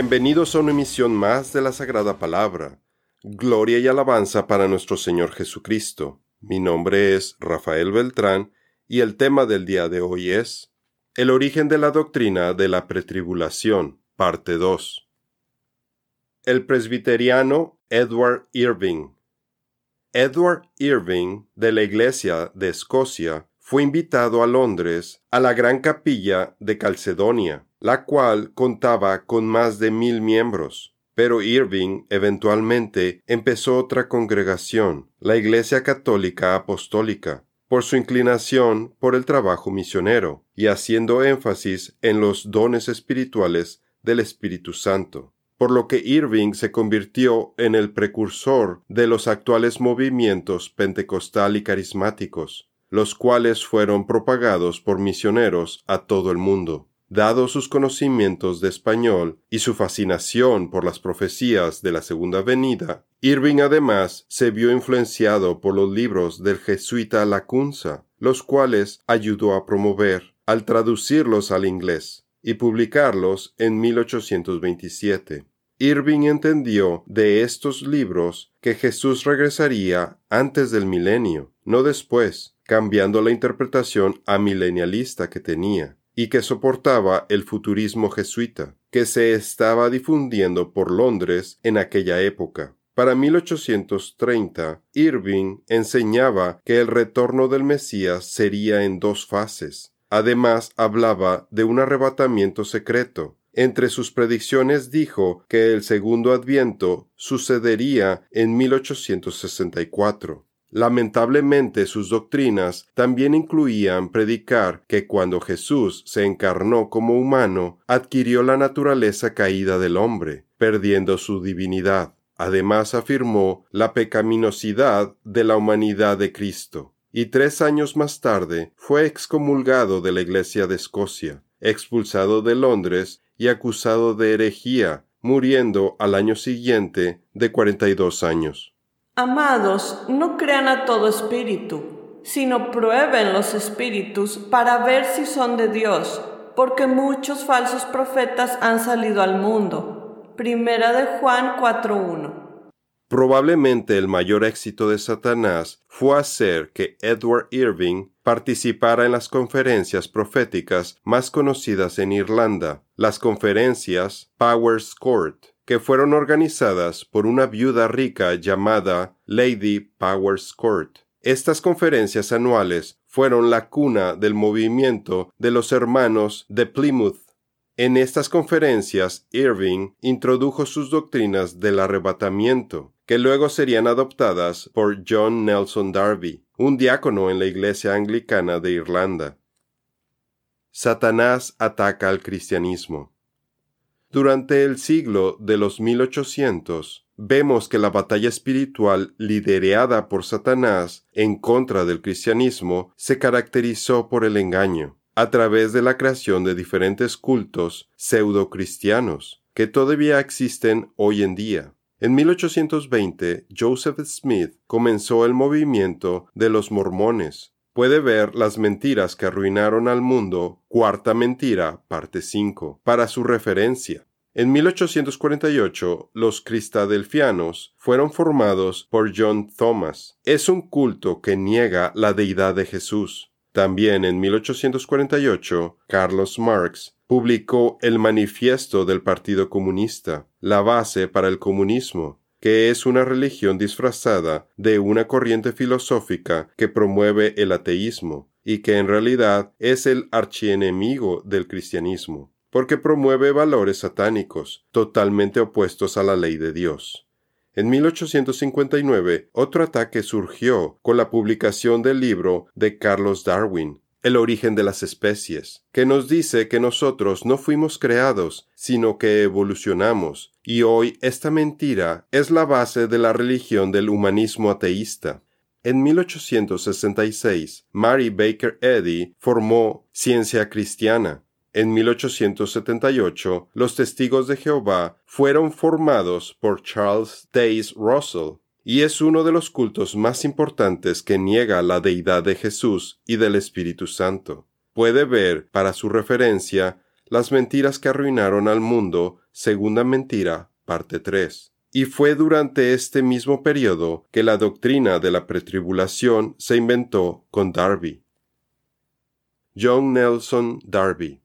Bienvenidos a una emisión más de la Sagrada Palabra. Gloria y alabanza para nuestro Señor Jesucristo. Mi nombre es Rafael Beltrán y el tema del día de hoy es El origen de la doctrina de la pretribulación, parte 2. El presbiteriano Edward Irving. Edward Irving, de la Iglesia de Escocia, fue invitado a Londres a la Gran Capilla de Calcedonia, la cual contaba con más de mil miembros. Pero Irving eventualmente empezó otra congregación, la Iglesia Católica Apostólica, por su inclinación por el trabajo misionero y haciendo énfasis en los dones espirituales del Espíritu Santo, por lo que Irving se convirtió en el precursor de los actuales movimientos pentecostal y carismáticos, los cuales fueron propagados por misioneros a todo el mundo. Dado sus conocimientos de español y su fascinación por las profecías de la segunda venida, Irving además se vio influenciado por los libros del jesuita Lacunza, los cuales ayudó a promover al traducirlos al inglés y publicarlos en 1827. Irving entendió de estos libros que Jesús regresaría antes del milenio, no después, cambiando la interpretación amilenialista que tenía y que soportaba el futurismo jesuita, que se estaba difundiendo por Londres en aquella época. Para 1830, Irving enseñaba que el retorno del Mesías sería en dos fases. Además, hablaba de un arrebatamiento secreto. Entre sus predicciones dijo que el segundo adviento sucedería en 1864. Lamentablemente sus doctrinas también incluían predicar que cuando Jesús se encarnó como humano, adquirió la naturaleza caída del hombre, perdiendo su divinidad. Además afirmó la pecaminosidad de la humanidad de Cristo. Y tres años más tarde fue excomulgado de la Iglesia de Escocia, expulsado de Londres y acusado de herejía, muriendo al año siguiente de cuarenta y dos años. Amados, no crean a todo espíritu, sino prueben los espíritus para ver si son de Dios, porque muchos falsos profetas han salido al mundo. Primera de Juan 4.1. Probablemente el mayor éxito de Satanás fue hacer que Edward Irving participara en las conferencias proféticas más conocidas en Irlanda, las conferencias Powers Court que fueron organizadas por una viuda rica llamada Lady Powers Court. Estas conferencias anuales fueron la cuna del movimiento de los hermanos de Plymouth. En estas conferencias, Irving introdujo sus doctrinas del arrebatamiento, que luego serían adoptadas por John Nelson Darby, un diácono en la Iglesia Anglicana de Irlanda. Satanás ataca al cristianismo. Durante el siglo de los 1800, vemos que la batalla espiritual liderada por Satanás en contra del cristianismo se caracterizó por el engaño, a través de la creación de diferentes cultos pseudo-cristianos, que todavía existen hoy en día. En 1820, Joseph Smith comenzó el movimiento de los mormones, puede ver las mentiras que arruinaron al mundo, cuarta mentira, parte 5, para su referencia. En 1848, los cristadelfianos fueron formados por John Thomas. Es un culto que niega la deidad de Jesús. También en 1848, Carlos Marx publicó el Manifiesto del Partido Comunista, la base para el comunismo, que es una religión disfrazada de una corriente filosófica que promueve el ateísmo y que en realidad es el archienemigo del cristianismo, porque promueve valores satánicos totalmente opuestos a la ley de Dios. En 1859, otro ataque surgió con la publicación del libro de Carlos Darwin, el origen de las especies, que nos dice que nosotros no fuimos creados, sino que evolucionamos, y hoy esta mentira es la base de la religión del humanismo ateísta. En 1866, Mary Baker Eddy formó Ciencia Cristiana. En 1878, los testigos de Jehová fueron formados por Charles Taze Russell, y es uno de los cultos más importantes que niega la deidad de Jesús y del Espíritu Santo. Puede ver, para su referencia, las mentiras que arruinaron al mundo, Segunda Mentira, parte 3. Y fue durante este mismo periodo que la doctrina de la pretribulación se inventó con Darby. John Nelson Darby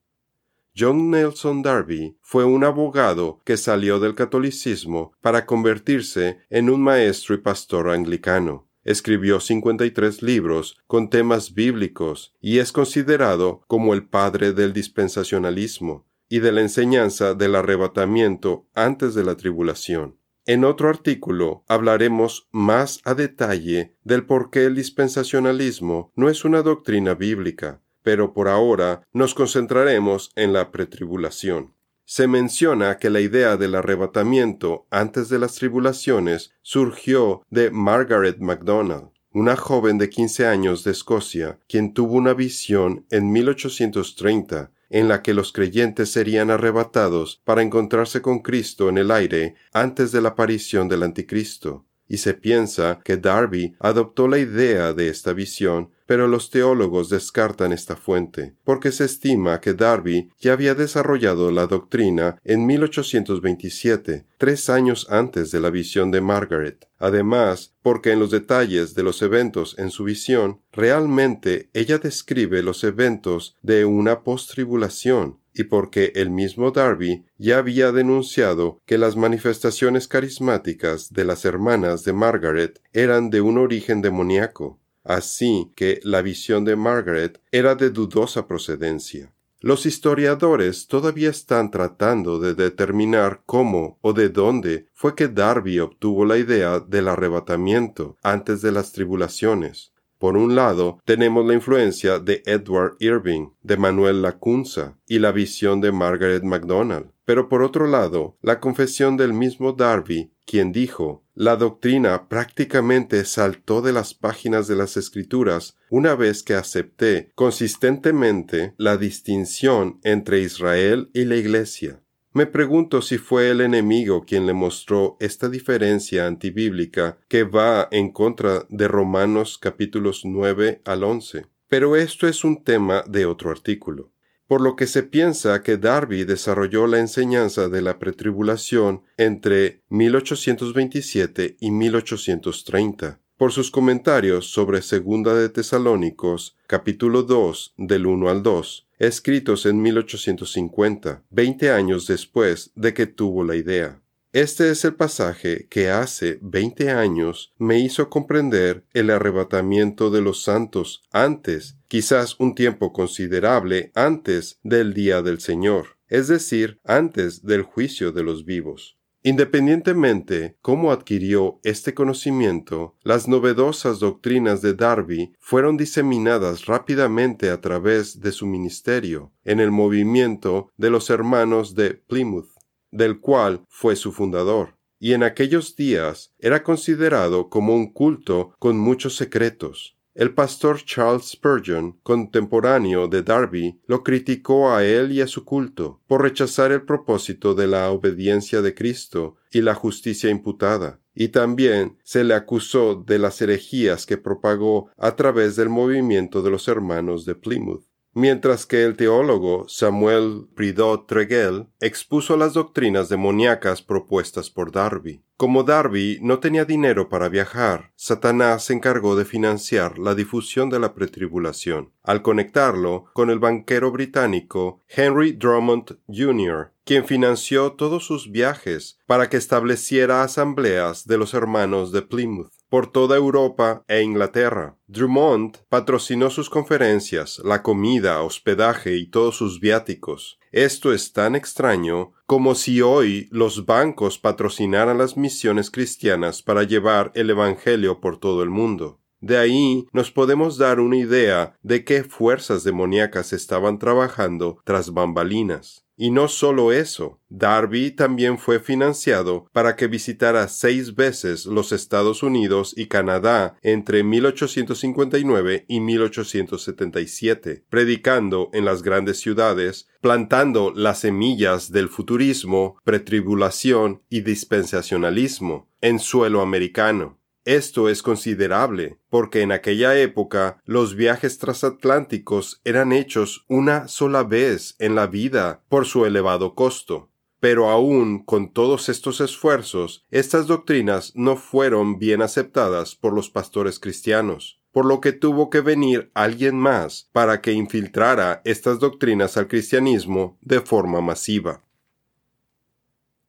John Nelson Darby fue un abogado que salió del catolicismo para convertirse en un maestro y pastor anglicano. Escribió 53 libros con temas bíblicos y es considerado como el padre del dispensacionalismo y de la enseñanza del arrebatamiento antes de la tribulación. En otro artículo hablaremos más a detalle del por qué el dispensacionalismo no es una doctrina bíblica, pero por ahora nos concentraremos en la pretribulación. Se menciona que la idea del arrebatamiento antes de las tribulaciones surgió de Margaret MacDonald, una joven de 15 años de Escocia, quien tuvo una visión en 1830 en la que los creyentes serían arrebatados para encontrarse con Cristo en el aire antes de la aparición del anticristo y se piensa que Darby adoptó la idea de esta visión, pero los teólogos descartan esta fuente, porque se estima que Darby ya había desarrollado la doctrina en 1827, tres años antes de la visión de Margaret. Además, porque en los detalles de los eventos en su visión, realmente ella describe los eventos de una postribulación, y porque el mismo Darby ya había denunciado que las manifestaciones carismáticas de las hermanas de Margaret eran de un origen demoníaco, así que la visión de Margaret era de dudosa procedencia. Los historiadores todavía están tratando de determinar cómo o de dónde fue que Darby obtuvo la idea del arrebatamiento antes de las tribulaciones. Por un lado, tenemos la influencia de Edward Irving, de Manuel Lacunza y la visión de Margaret MacDonald. Pero por otro lado, la confesión del mismo Darby, quien dijo, la doctrina prácticamente saltó de las páginas de las escrituras una vez que acepté consistentemente la distinción entre Israel y la Iglesia. Me pregunto si fue el enemigo quien le mostró esta diferencia antibíblica que va en contra de Romanos capítulos 9 al 11. Pero esto es un tema de otro artículo. Por lo que se piensa que Darby desarrolló la enseñanza de la pretribulación entre 1827 y 1830 por sus comentarios sobre Segunda de Tesalónicos, capítulo 2, del 1 al 2, escritos en 1850, veinte años después de que tuvo la idea. Este es el pasaje que hace veinte años me hizo comprender el arrebatamiento de los santos antes, quizás un tiempo considerable antes del día del Señor, es decir, antes del juicio de los vivos. Independientemente cómo adquirió este conocimiento, las novedosas doctrinas de Darby fueron diseminadas rápidamente a través de su ministerio en el movimiento de los hermanos de Plymouth, del cual fue su fundador, y en aquellos días era considerado como un culto con muchos secretos. El pastor Charles Spurgeon, contemporáneo de Darby, lo criticó a él y a su culto por rechazar el propósito de la obediencia de Cristo y la justicia imputada, y también se le acusó de las herejías que propagó a través del movimiento de los hermanos de Plymouth mientras que el teólogo Samuel Prideaux Tregel expuso las doctrinas demoníacas propuestas por Darby. Como Darby no tenía dinero para viajar, Satanás se encargó de financiar la difusión de la pretribulación, al conectarlo con el banquero británico Henry Drummond Jr., quien financió todos sus viajes para que estableciera asambleas de los hermanos de Plymouth por toda Europa e Inglaterra. Drummond patrocinó sus conferencias, la comida, hospedaje y todos sus viáticos. Esto es tan extraño como si hoy los bancos patrocinaran las misiones cristianas para llevar el Evangelio por todo el mundo. De ahí nos podemos dar una idea de qué fuerzas demoníacas estaban trabajando tras bambalinas. Y no solo eso, Darby también fue financiado para que visitara seis veces los Estados Unidos y Canadá entre 1859 y 1877, predicando en las grandes ciudades, plantando las semillas del futurismo, pretribulación y dispensacionalismo en suelo americano. Esto es considerable, porque en aquella época los viajes transatlánticos eran hechos una sola vez en la vida por su elevado costo. Pero aún con todos estos esfuerzos, estas doctrinas no fueron bien aceptadas por los pastores cristianos, por lo que tuvo que venir alguien más para que infiltrara estas doctrinas al cristianismo de forma masiva.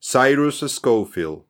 Cyrus Schofield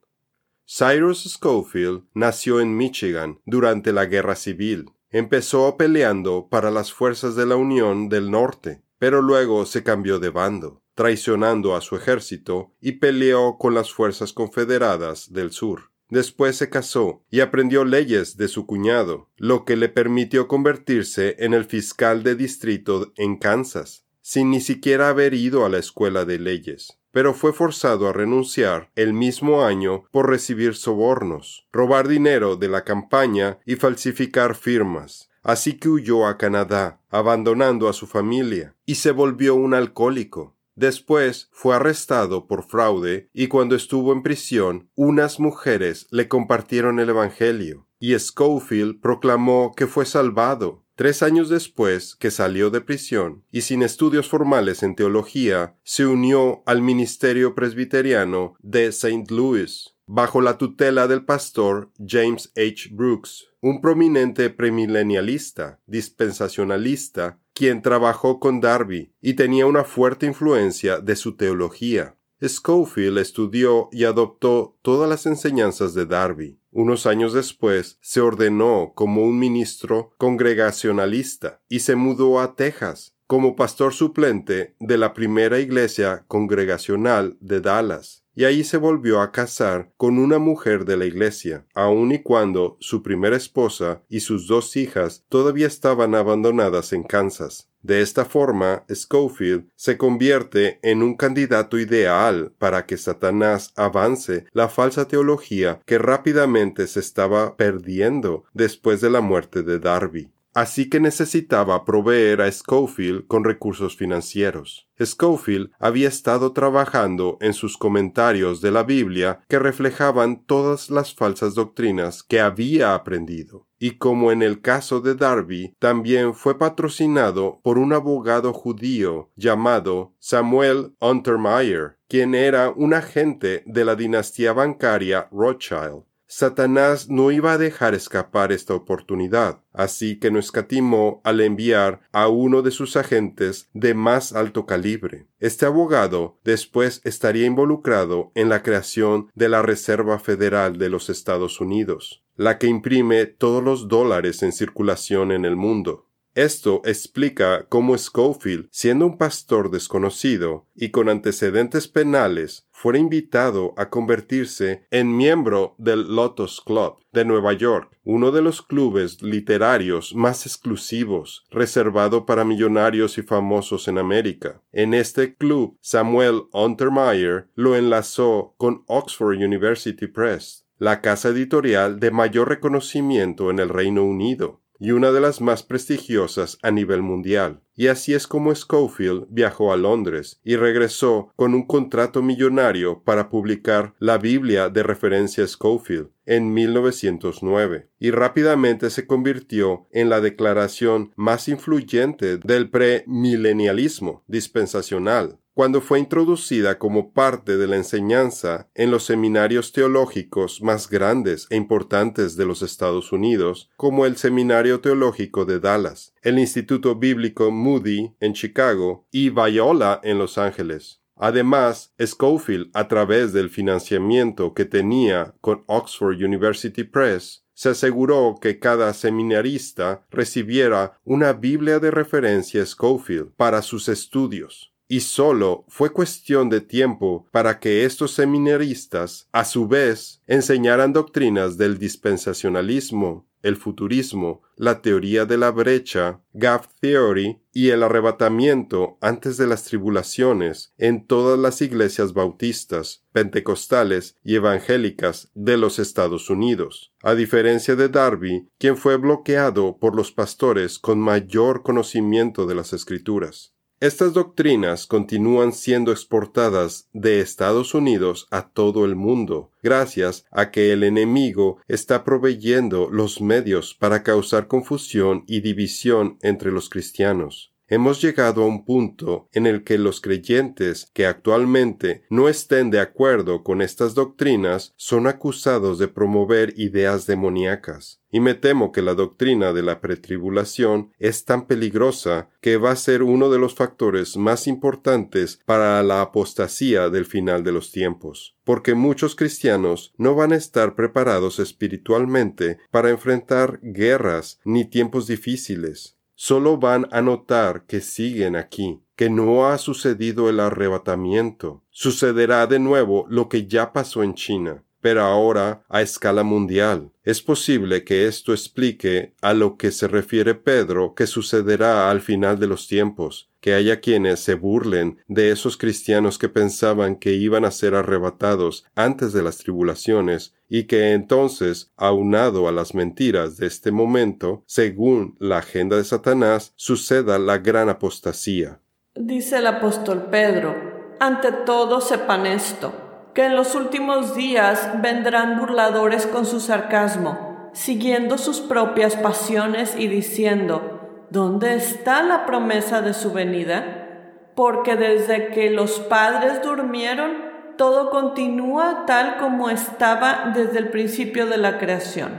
Cyrus Schofield nació en Michigan durante la Guerra Civil. Empezó peleando para las fuerzas de la Unión del Norte, pero luego se cambió de bando, traicionando a su ejército y peleó con las fuerzas confederadas del sur. Después se casó y aprendió leyes de su cuñado, lo que le permitió convertirse en el fiscal de distrito en Kansas, sin ni siquiera haber ido a la escuela de leyes pero fue forzado a renunciar el mismo año por recibir sobornos, robar dinero de la campaña y falsificar firmas. Así que huyó a Canadá, abandonando a su familia, y se volvió un alcohólico. Después fue arrestado por fraude y cuando estuvo en prisión, unas mujeres le compartieron el Evangelio, y Schofield proclamó que fue salvado Tres años después que salió de prisión y sin estudios formales en teología, se unió al ministerio presbiteriano de St. Louis, bajo la tutela del pastor James H. Brooks, un prominente premilenialista, dispensacionalista, quien trabajó con Darby y tenía una fuerte influencia de su teología. Schofield estudió y adoptó todas las enseñanzas de Darby. Unos años después se ordenó como un ministro congregacionalista y se mudó a Texas como pastor suplente de la primera iglesia congregacional de Dallas. Y ahí se volvió a casar con una mujer de la iglesia, aun y cuando su primera esposa y sus dos hijas todavía estaban abandonadas en Kansas. De esta forma, Schofield se convierte en un candidato ideal para que Satanás avance la falsa teología que rápidamente se estaba perdiendo después de la muerte de Darby así que necesitaba proveer a Schofield con recursos financieros. Schofield había estado trabajando en sus comentarios de la Biblia que reflejaban todas las falsas doctrinas que había aprendido. Y como en el caso de Darby, también fue patrocinado por un abogado judío llamado Samuel Untermeyer, quien era un agente de la dinastía bancaria Rothschild. Satanás no iba a dejar escapar esta oportunidad, así que no escatimó al enviar a uno de sus agentes de más alto calibre. Este abogado después estaría involucrado en la creación de la Reserva Federal de los Estados Unidos, la que imprime todos los dólares en circulación en el mundo. Esto explica cómo Schofield, siendo un pastor desconocido y con antecedentes penales, fue invitado a convertirse en miembro del Lotus Club de Nueva York, uno de los clubes literarios más exclusivos, reservado para millonarios y famosos en América. En este club, Samuel Untermeyer lo enlazó con Oxford University Press, la casa editorial de mayor reconocimiento en el Reino Unido y una de las más prestigiosas a nivel mundial. Y así es como Schofield viajó a Londres y regresó con un contrato millonario para publicar la Biblia de referencia Schofield en 1909 y rápidamente se convirtió en la declaración más influyente del premilenialismo dispensacional cuando fue introducida como parte de la enseñanza en los seminarios teológicos más grandes e importantes de los Estados Unidos, como el Seminario Teológico de Dallas, el Instituto Bíblico Moody en Chicago y Viola en Los Ángeles. Además, Schofield, a través del financiamiento que tenía con Oxford University Press, se aseguró que cada seminarista recibiera una Biblia de referencia Schofield para sus estudios y solo fue cuestión de tiempo para que estos seminaristas, a su vez, enseñaran doctrinas del dispensacionalismo, el futurismo, la teoría de la brecha, Gap Theory y el arrebatamiento antes de las tribulaciones en todas las iglesias bautistas, pentecostales y evangélicas de los Estados Unidos, a diferencia de Darby, quien fue bloqueado por los pastores con mayor conocimiento de las escrituras. Estas doctrinas continúan siendo exportadas de Estados Unidos a todo el mundo, gracias a que el enemigo está proveyendo los medios para causar confusión y división entre los cristianos. Hemos llegado a un punto en el que los creyentes que actualmente no estén de acuerdo con estas doctrinas son acusados de promover ideas demoníacas. Y me temo que la doctrina de la pretribulación es tan peligrosa que va a ser uno de los factores más importantes para la apostasía del final de los tiempos, porque muchos cristianos no van a estar preparados espiritualmente para enfrentar guerras ni tiempos difíciles solo van a notar que siguen aquí, que no ha sucedido el arrebatamiento. Sucederá de nuevo lo que ya pasó en China, pero ahora a escala mundial. Es posible que esto explique a lo que se refiere Pedro que sucederá al final de los tiempos, que haya quienes se burlen de esos cristianos que pensaban que iban a ser arrebatados antes de las tribulaciones y que entonces, aunado a las mentiras de este momento, según la agenda de Satanás, suceda la gran apostasía. Dice el apóstol Pedro, ante todo sepan esto, que en los últimos días vendrán burladores con su sarcasmo, siguiendo sus propias pasiones y diciendo, ¿Dónde está la promesa de su venida? Porque desde que los padres durmieron, todo continúa tal como estaba desde el principio de la creación.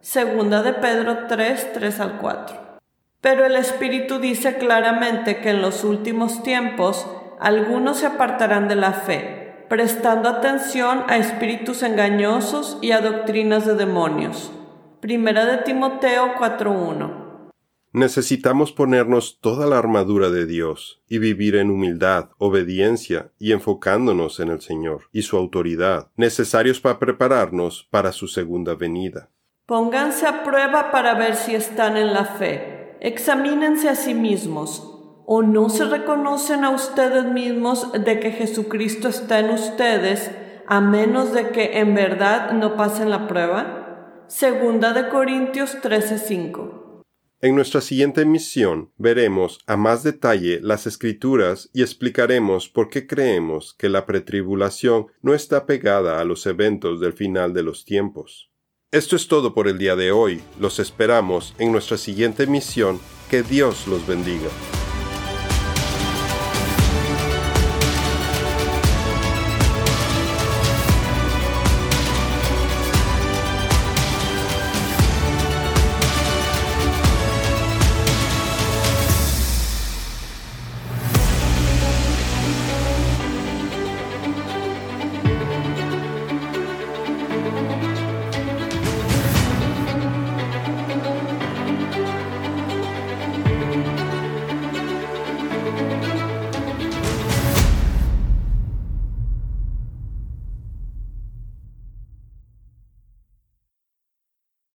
Segunda de Pedro 3, 3 al 4. Pero el Espíritu dice claramente que en los últimos tiempos algunos se apartarán de la fe, prestando atención a espíritus engañosos y a doctrinas de demonios. Primera de Timoteo 4.1 Necesitamos ponernos toda la armadura de Dios y vivir en humildad, obediencia y enfocándonos en el Señor y su autoridad, necesarios para prepararnos para su segunda venida. Pónganse a prueba para ver si están en la fe. Examínense a sí mismos. ¿O no se reconocen a ustedes mismos de que Jesucristo está en ustedes, a menos de que en verdad no pasen la prueba? Segunda de Corintios 13:5 en nuestra siguiente emisión veremos a más detalle las escrituras y explicaremos por qué creemos que la pretribulación no está pegada a los eventos del final de los tiempos. Esto es todo por el día de hoy. Los esperamos en nuestra siguiente emisión. Que Dios los bendiga.